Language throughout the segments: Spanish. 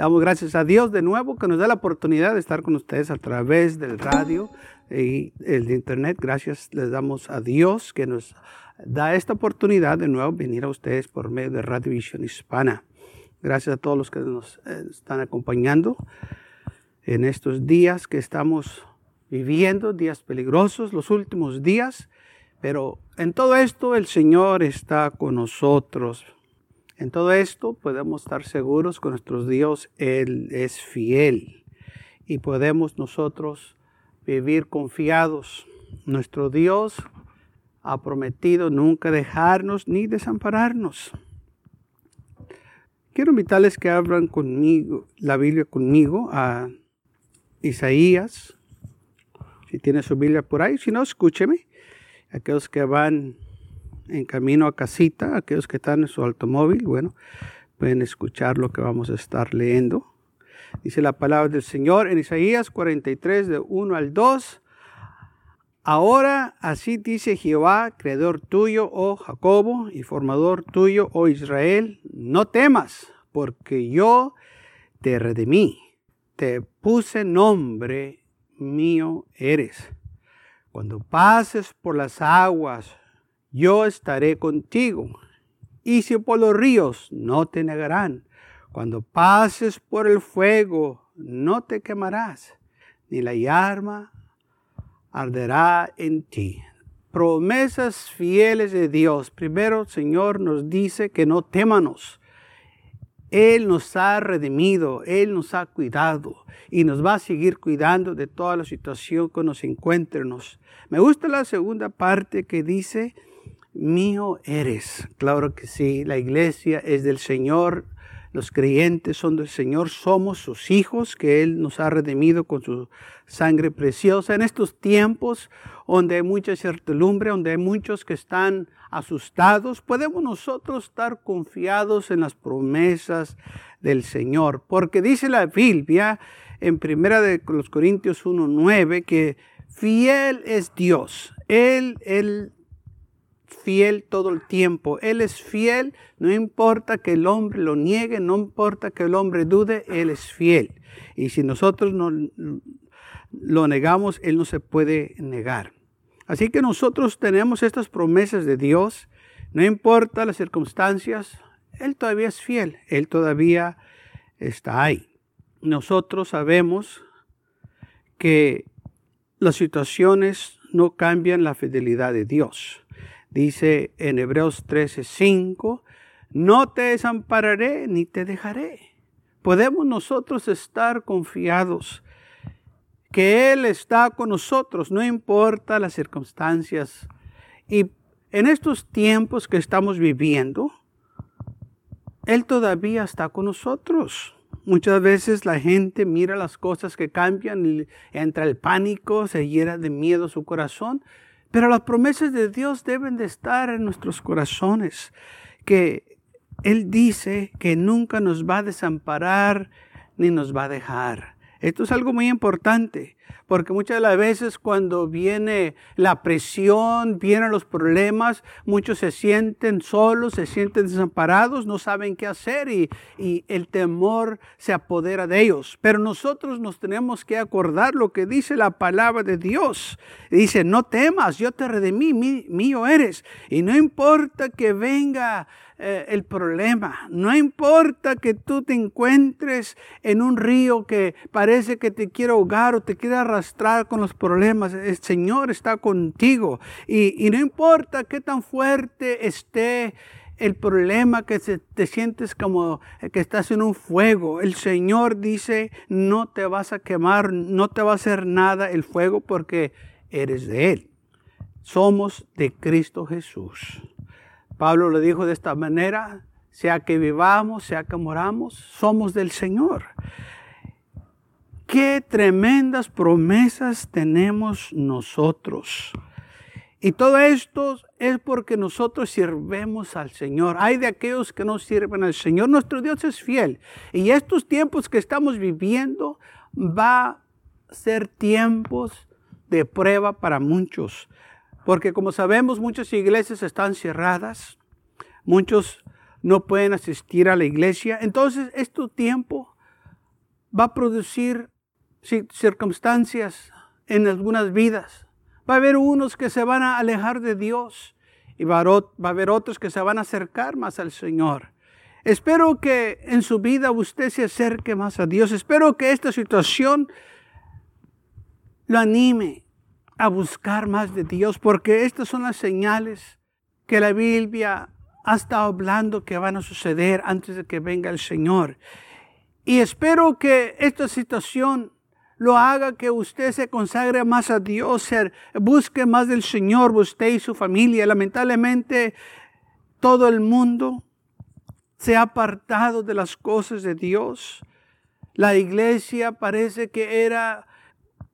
Damos gracias a Dios de nuevo que nos da la oportunidad de estar con ustedes a través del radio y el internet. Gracias les damos a Dios que nos da esta oportunidad de nuevo venir a ustedes por medio de Radio Visión Hispana. Gracias a todos los que nos eh, están acompañando en estos días que estamos viviendo, días peligrosos, los últimos días, pero en todo esto el Señor está con nosotros. En todo esto podemos estar seguros con nuestro Dios, Él es fiel y podemos nosotros vivir confiados. Nuestro Dios ha prometido nunca dejarnos ni desampararnos. Quiero invitarles que abran conmigo la Biblia conmigo a Isaías. Si tiene su Biblia por ahí, si no, escúcheme. Aquellos que van en camino a casita, aquellos que están en su automóvil, bueno, pueden escuchar lo que vamos a estar leyendo. Dice la palabra del Señor en Isaías 43, de 1 al 2. Ahora así dice Jehová, creador tuyo, oh Jacobo, y formador tuyo, oh Israel, no temas, porque yo te redimí, te puse nombre mío eres. Cuando pases por las aguas, yo estaré contigo. Y si por los ríos, no te negarán. Cuando pases por el fuego, no te quemarás, ni la llama arderá en ti. Promesas fieles de Dios. Primero, Señor nos dice que no témanos. Él nos ha redimido, Él nos ha cuidado y nos va a seguir cuidando de toda la situación que nos encuentremos. Me gusta la segunda parte que dice, mío eres. Claro que sí, la iglesia es del Señor, los creyentes son del Señor, somos sus hijos, que Él nos ha redimido con su sangre preciosa. En estos tiempos donde hay mucha certidumbre, donde hay muchos que están asustados, podemos nosotros estar confiados en las promesas del Señor. Porque dice la Biblia en primera de los Corintios 1.9 que fiel es Dios. Él, Él fiel todo el tiempo. Él es fiel, no importa que el hombre lo niegue, no importa que el hombre dude, Él es fiel. Y si nosotros no lo negamos, Él no se puede negar. Así que nosotros tenemos estas promesas de Dios, no importa las circunstancias, Él todavía es fiel, Él todavía está ahí. Nosotros sabemos que las situaciones no cambian la fidelidad de Dios. Dice en Hebreos 13:5, no te desampararé ni te dejaré. Podemos nosotros estar confiados que Él está con nosotros, no importa las circunstancias. Y en estos tiempos que estamos viviendo, Él todavía está con nosotros. Muchas veces la gente mira las cosas que cambian entra el pánico, se hiera de miedo su corazón, pero las promesas de Dios deben de estar en nuestros corazones, que Él dice que nunca nos va a desamparar ni nos va a dejar. Esto es algo muy importante, porque muchas de las veces cuando viene la presión, vienen los problemas, muchos se sienten solos, se sienten desamparados, no saben qué hacer y, el temor se apodera de ellos. Pero nosotros nos tenemos que acordar lo que dice la palabra de Dios. Dice, no temas, yo te redimí, mío eres. Y no importa que venga eh, el problema. No importa que tú te encuentres en un río que parece que te quiere ahogar o te quiere arrastrar con los problemas. El Señor está contigo. Y, no importa qué tan fuerte esté el problema que te sientes como que estás en un fuego. El Señor dice, no te vas a quemar, no te va a hacer nada el fuego porque eres de Él. Somos de Cristo Jesús. Pablo lo dijo de esta manera, sea que vivamos, sea que moramos, somos del Señor. Qué tremendas promesas tenemos nosotros. Y todo esto es porque nosotros sirvemos al Señor. Hay de aquellos que no sirven al Señor. Nuestro Dios es fiel. Y estos tiempos que estamos viviendo va a ser tiempos de prueba para muchos. Porque como sabemos, muchas iglesias están cerradas, muchos no pueden asistir a la iglesia. Entonces, es tu tiempo va a producir circunstancias en algunas vidas. Va a haber unos que se van a alejar de Dios y va a haber otros que se van a acercar más al Señor. Espero que en su vida usted se acerque más a Dios. Espero que esta situación lo anime a buscar más de Dios, porque estas son las señales que la Biblia ha estado hablando que van a suceder antes de que venga el Señor. Y espero que esta situación lo haga que usted se consagre más a Dios, busque más del Señor, usted y su familia. Lamentablemente, todo el mundo se ha apartado de las cosas de Dios. La iglesia parece que era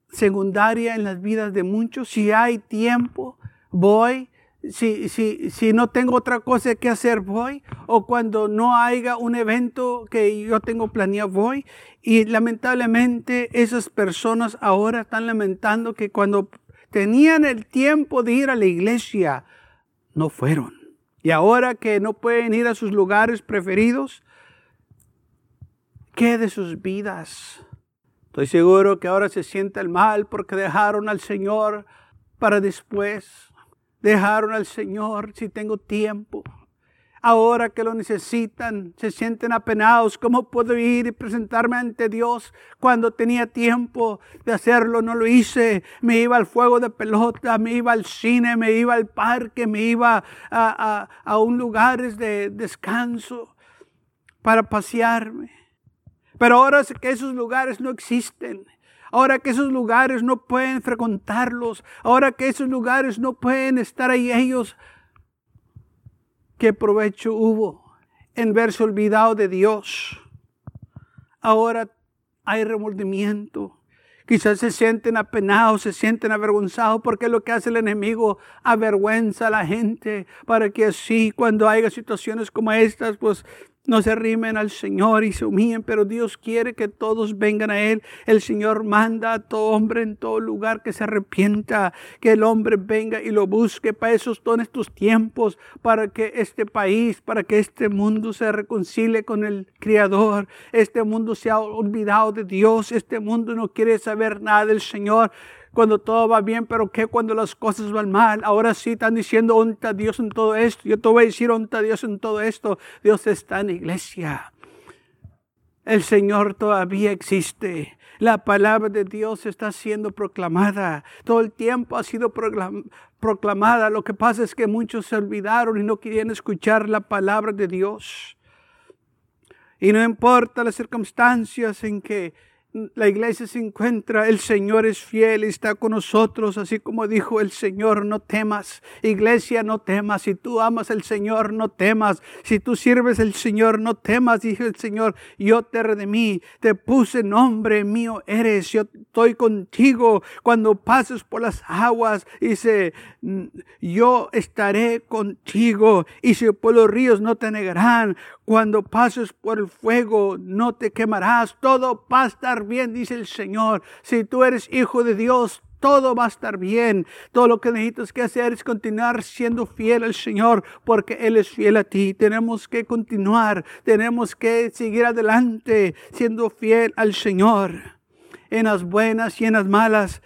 secundaria en las vidas de muchos. Si hay tiempo, voy. Si, si, si no tengo otra cosa que hacer, voy. O cuando no haya un evento que yo tengo planeado, voy. Y lamentablemente esas personas ahora están lamentando que cuando tenían el tiempo de ir a la iglesia, no fueron. Y ahora que no pueden ir a sus lugares preferidos, ¿qué de sus vidas? Estoy seguro que ahora se sienten mal porque dejaron al Señor para después. Dejaron al Señor si tengo tiempo ahora que lo necesitan, se sienten apenados. ¿Cómo puedo ir y presentarme ante Dios cuando tenía tiempo de hacerlo? No lo hice. Me iba al fuego de pelota, me iba al cine, me iba al parque, me iba a, a, un lugar de descanso para pasearme. Pero ahora que esos lugares no existen, ahora que esos lugares no pueden frecuentarlos, ahora que esos lugares no pueden estar ahí ellos, ¿Qué provecho hubo en verse olvidado de Dios? Ahora hay remordimiento. Quizás se sienten apenados, se sienten avergonzados porque lo que hace el enemigo avergüenza a la gente para que así cuando haya situaciones como estas, pues no se arrimen al Señor y se humillen, pero Dios quiere que todos vengan a Él. El Señor manda a todo hombre en todo lugar que se arrepienta, que el hombre venga y lo busque. Para eso son estos tiempos, para que este país, para que este mundo se reconcilie con el Creador. Este mundo se ha olvidado de Dios, este mundo no quiere saber nada del Señor cuando todo va bien, pero ¿qué cuando las cosas van mal? Ahora sí están diciendo, ¿onta Dios en todo esto? Yo te voy a decir, ¿onta Dios en todo esto? Dios está en la iglesia. El Señor todavía existe. La palabra de Dios está siendo proclamada. Todo el tiempo ha sido proclamada. Lo que pasa es que muchos se olvidaron y no querían escuchar la palabra de Dios. Y no importa las circunstancias en que la iglesia se encuentra, el Señor es fiel y está con nosotros, así como dijo el Señor, no temas. Iglesia, no temas. Si tú amas al Señor, no temas. Si tú sirves al Señor, no temas, dijo el Señor. Yo te redimí, te puse nombre mío eres. Yo estoy contigo cuando pases por las aguas. Dice, yo estaré contigo. Y si por los ríos no te negarán, cuando pases por el fuego, no te quemarás. Todo va a estar bien, dice el Señor. Si tú eres hijo de Dios, todo va a estar bien. Todo lo que necesitas que hacer es continuar siendo fiel al Señor, porque Él es fiel a ti. Tenemos que continuar, tenemos que seguir adelante siendo fiel al Señor. En las buenas y en las malas,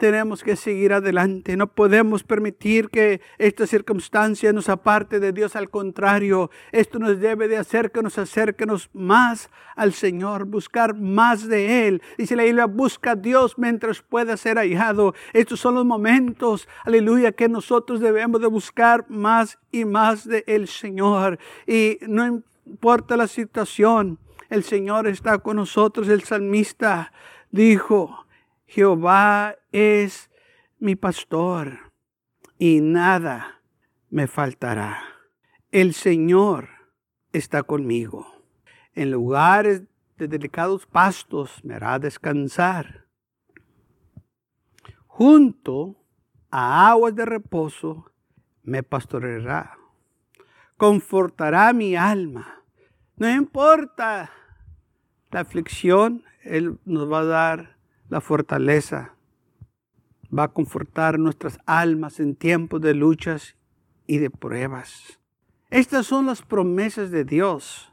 tenemos que seguir adelante. No podemos permitir que esta circunstancia nos aparte de Dios. Al contrario, esto nos debe de hacer que nos acerquemos más al Señor, buscar más de Él. Dice la Biblia, busca a Dios mientras pueda ser hallado. Estos son los momentos, aleluya, que nosotros debemos de buscar más y más de el Señor. Y no importa la situación, el Señor está con nosotros. El salmista dijo, Jehová es mi pastor y nada me faltará. El Señor está conmigo. En lugares de delicados pastos me hará descansar. Junto a aguas de reposo me pastoreará. Confortará mi alma. No importa la aflicción, Él nos va a dar la fortaleza. Va a confortar nuestras almas en tiempos de luchas y de pruebas. Estas son las promesas de Dios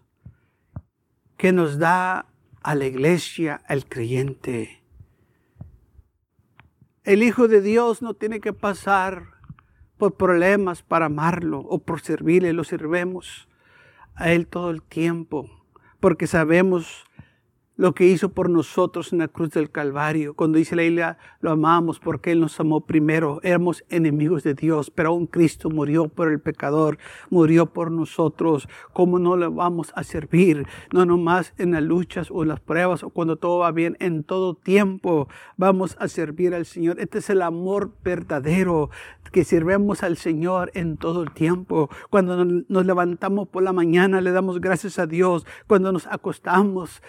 que nos da a la iglesia, al creyente. El Hijo de Dios no tiene que pasar por problemas para amarlo o por servirle, lo sirvemos a Él todo el tiempo, porque sabemos lo que hizo por nosotros en la cruz del Calvario. Cuando dice la Biblia, lo amamos porque Él nos amó primero. Éramos enemigos de Dios, pero aún Cristo murió por el pecador, murió por nosotros. ¿Cómo no le vamos a servir? No nomás en las luchas o en las pruebas o cuando todo va bien, en todo tiempo vamos a servir al Señor. Este es el amor verdadero que sirvemos al Señor en todo el tiempo. Cuando nos levantamos por la mañana, le damos gracias a Dios. Cuando nos acostamos,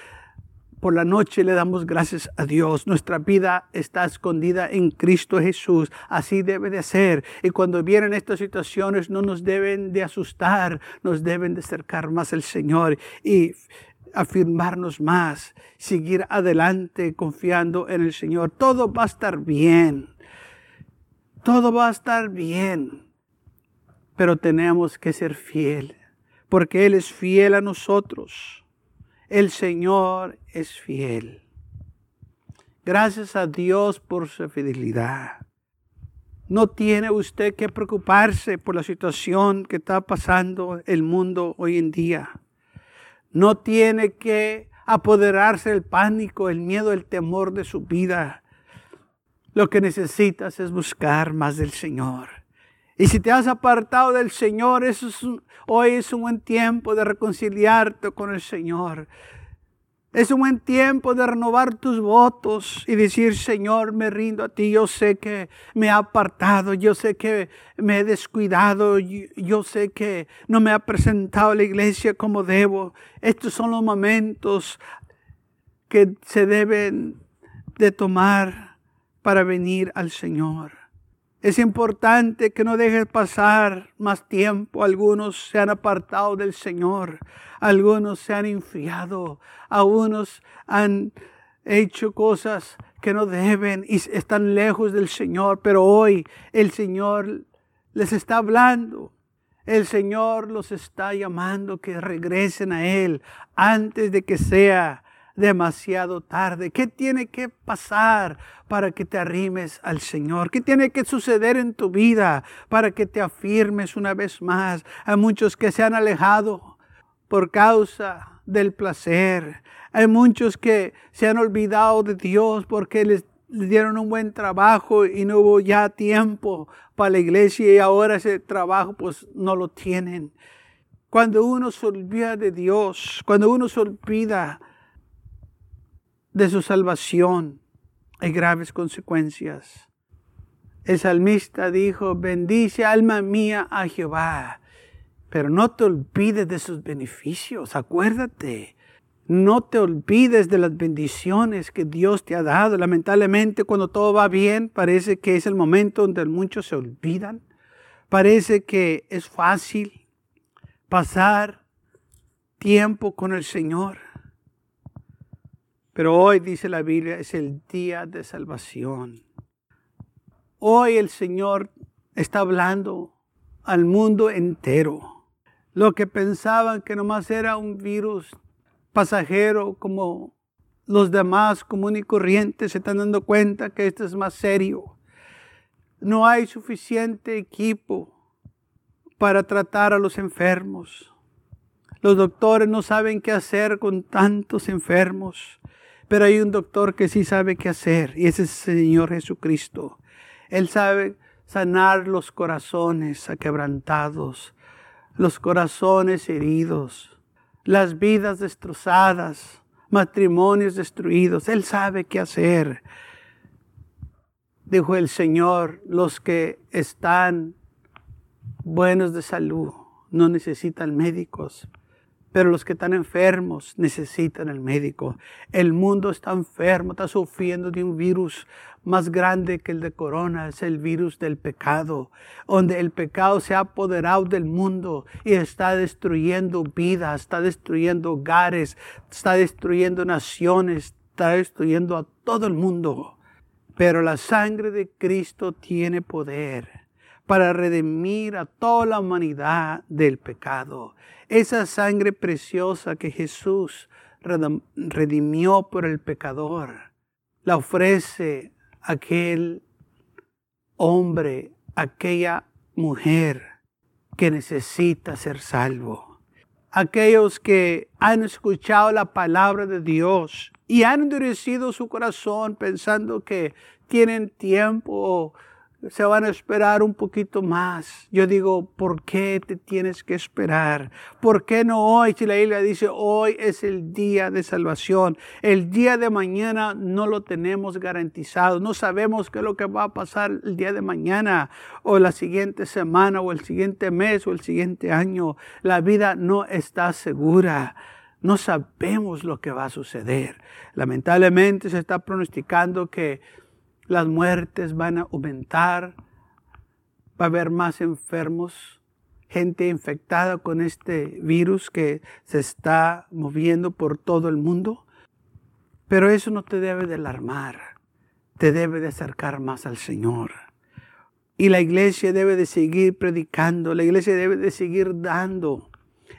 por la noche le damos gracias a Dios. Nuestra vida está escondida en Cristo Jesús. Así debe de ser. Y cuando vienen estas situaciones no nos deben de asustar, nos deben de acercar más al Señor y afirmarnos más, seguir adelante confiando en el Señor. Todo va a estar bien. Todo va a estar bien. Pero tenemos que ser fiel, porque Él es fiel a nosotros. El Señor es fiel. Gracias a Dios por su fidelidad. No tiene usted que preocuparse por la situación que está pasando el mundo hoy en día. No tiene que apoderarse el pánico, el miedo, el temor de su vida. Lo que necesitas es buscar más del Señor. Y si te has apartado del Señor, es hoy es un buen tiempo de reconciliarte con el Señor. Es un buen tiempo de renovar tus votos y decir, Señor, me rindo a ti. Yo sé que me he apartado, yo sé que me he descuidado, yo sé que no me ha presentado a la iglesia como debo. Estos son los momentos que se deben de tomar para venir al Señor. Es importante que no dejes pasar más tiempo. Algunos se han apartado del Señor, algunos se han enfriado, algunos han hecho cosas que no deben y están lejos del Señor, pero hoy el Señor les está hablando. El Señor los está llamando que regresen a Él antes de que sea demasiado tarde? ¿Qué tiene que pasar para que te arrimes al Señor? ¿Qué tiene que suceder en tu vida para que te afirmes una vez más? Hay muchos que se han alejado por causa del placer. Hay muchos que se han olvidado de Dios porque les, dieron un buen trabajo y no hubo ya tiempo para la iglesia y ahora ese trabajo pues no lo tienen. Cuando uno se olvida de Dios, cuando uno se olvida de su salvación hay graves consecuencias. El salmista dijo, bendice alma mía a Jehová, pero no te olvides de sus beneficios, acuérdate. No te olvides de las bendiciones que Dios te ha dado. Lamentablemente, cuando todo va bien, parece que es el momento donde muchos se olvidan. Parece que es fácil pasar tiempo con el Señor. Pero hoy dice la Biblia, es el día de salvación. Hoy el Señor está hablando al mundo entero. Lo que pensaban que nomás era un virus pasajero como los demás comunes y corrientes se están dando cuenta que esto es más serio. No hay suficiente equipo para tratar a los enfermos. Los doctores no saben qué hacer con tantos enfermos. Pero hay un doctor que sí sabe qué hacer y ese es el Señor Jesucristo. Él sabe sanar los corazones aquebrantados, los corazones heridos, las vidas destrozadas, matrimonios destruidos. Él sabe qué hacer. Dijo el Señor, los que están buenos de salud no necesitan médicos, pero los que están enfermos necesitan el médico. El mundo está enfermo, está sufriendo de un virus más grande que el de corona. Es el virus del pecado, donde el pecado se ha apoderado del mundo y está destruyendo vidas, está destruyendo hogares, está destruyendo naciones, está destruyendo a todo el mundo. Pero la sangre de Cristo tiene poder para redimir a toda la humanidad del pecado. Esa sangre preciosa que Jesús redimió por el pecador. La ofrece aquel hombre, aquella mujer que necesita ser salvo. Aquellos que han escuchado la palabra de Dios y han endurecido su corazón pensando que tienen tiempo se van a esperar un poquito más. Yo digo, ¿por qué te tienes que esperar? ¿Por qué no hoy? Si la Biblia dice, hoy es el día de salvación. El día de mañana no lo tenemos garantizado. No sabemos qué es lo que va a pasar el día de mañana o la siguiente semana o el siguiente mes o el siguiente año. La vida no está segura. No sabemos lo que va a suceder. Lamentablemente se está pronosticando que las muertes van a aumentar, va a haber más enfermos, gente infectada con este virus que se está moviendo por todo el mundo. Pero eso no te debe de alarmar, te debe de acercar más al Señor. Y la iglesia debe de seguir predicando, la iglesia debe de seguir dando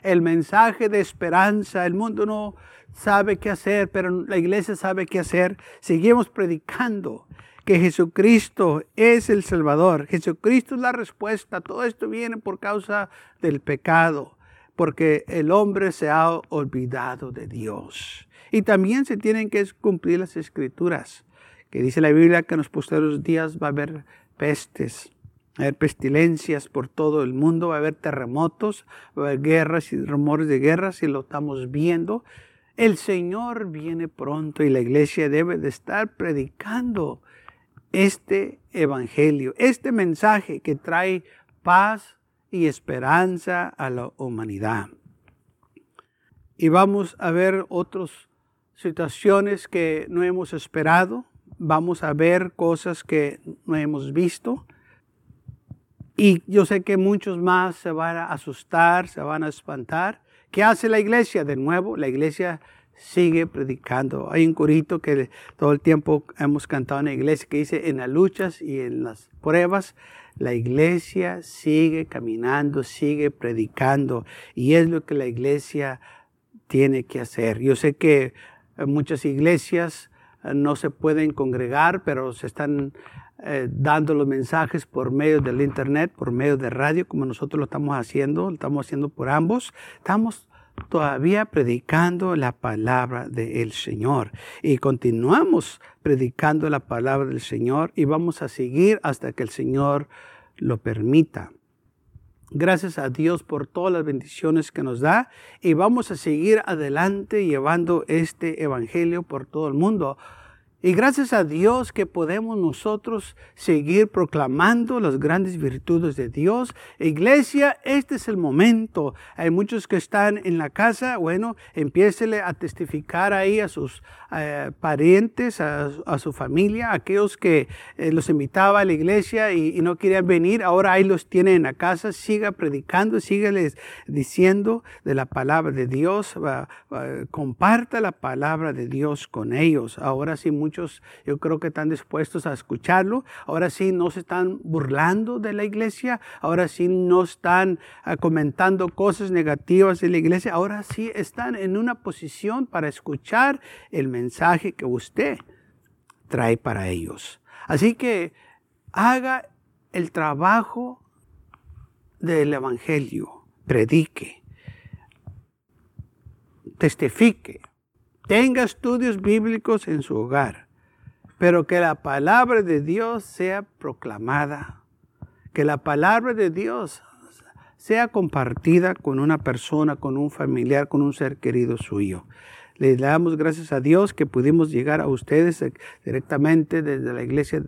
el mensaje de esperanza. El mundo no sabe qué hacer, pero la iglesia sabe qué hacer. Seguimos predicando que Jesucristo es el Salvador. Jesucristo es la respuesta. Todo esto viene por causa del pecado, porque el hombre se ha olvidado de Dios. Y también se tienen que cumplir las escrituras, que dice la Biblia que en los posteriores días va a haber pestes, va a haber pestilencias por todo el mundo, va a haber terremotos, va a haber guerras y rumores de guerras, y lo estamos viendo. El Señor viene pronto y la iglesia debe de estar predicando este evangelio, este mensaje que trae paz y esperanza a la humanidad. Y vamos a ver otras situaciones que no hemos esperado, vamos a ver cosas que no hemos visto. Y yo sé que muchos más se van a asustar, se van a espantar. ¿Qué hace la iglesia? De nuevo, la iglesia sigue predicando. Hay un corito que todo el tiempo hemos cantado en la iglesia que dice, en las luchas y en las pruebas, la iglesia sigue caminando, sigue predicando y es lo que la iglesia tiene que hacer. Yo sé que muchas iglesias eh, no se pueden congregar, pero se están eh, dando los mensajes por medio del internet, por medio de radio, como nosotros lo estamos haciendo, lo estamos haciendo por ambos. Estamos todavía predicando la palabra del Señor. Y continuamos predicando la palabra del Señor y vamos a seguir hasta que el Señor lo permita. Gracias a Dios por todas las bendiciones que nos da y vamos a seguir adelante llevando este evangelio por todo el mundo. Y gracias a Dios que podemos nosotros seguir proclamando las grandes virtudes de Dios. Iglesia, este es el momento. Hay muchos que están en la casa. Bueno, empiécele a testificar ahí a sus eh, parientes, a, su familia, aquellos que eh, los invitaba a la iglesia y, no querían venir. Ahora ahí los tiene en la casa. Siga predicando, sígueles diciendo de la palabra de Dios. comparta la palabra de Dios con ellos. Ahora sí, muchos yo creo que están dispuestos a escucharlo. Ahora sí no se están burlando de la iglesia. Ahora sí no están ah, comentando cosas negativas de la iglesia. Ahora sí están en una posición para escuchar el mensaje que usted trae para ellos. Así que haga el trabajo del Evangelio, predique, testifique, tenga estudios bíblicos en su hogar, pero que la palabra de Dios sea proclamada, que la palabra de Dios sea compartida con una persona, con un familiar, con un ser querido suyo. Le damos gracias a Dios que pudimos llegar a ustedes directamente desde la iglesia,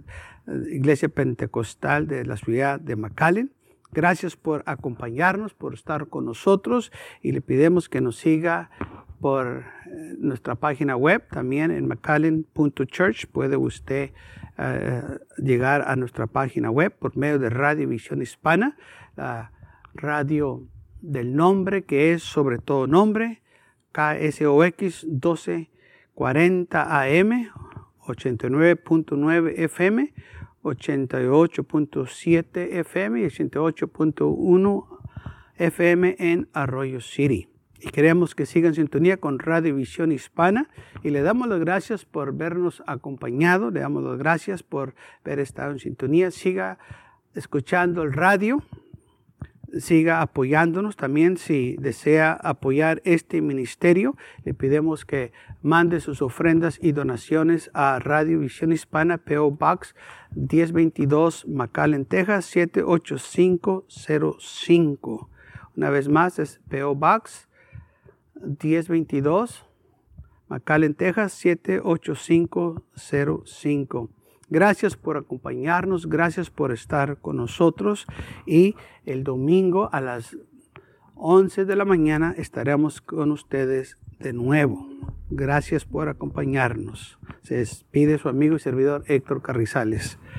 iglesia pentecostal de la ciudad de McAllen. Gracias por acompañarnos, por estar con nosotros y le pedimos que nos siga por eh, nuestra página web, también en mccallen.church. Puede usted eh, llegar a nuestra página web por medio de Radio Visión Hispana, la radio del nombre que es sobre todo nombre, KSOX 1240 AM, 89.9 FM, 88.7 FM y 88.1 FM en Arroyo City. Y queremos que sigan en sintonía con Radio Visión Hispana. Y le damos las gracias por vernos acompañado. Le damos las gracias por haber estado en sintonía. Siga escuchando el radio siga apoyándonos. También si desea apoyar este ministerio, le pedimos que mande sus ofrendas y donaciones a Radio Visión Hispana, PO Box 1022, McAllen, Texas 78505. Una vez más es PO Box 1022, McAllen, Texas 78505. Gracias por acompañarnos, gracias por estar con nosotros y el domingo a las 11 de la mañana estaremos con ustedes de nuevo. Gracias por acompañarnos. Se despide su amigo y servidor Héctor Carrizales.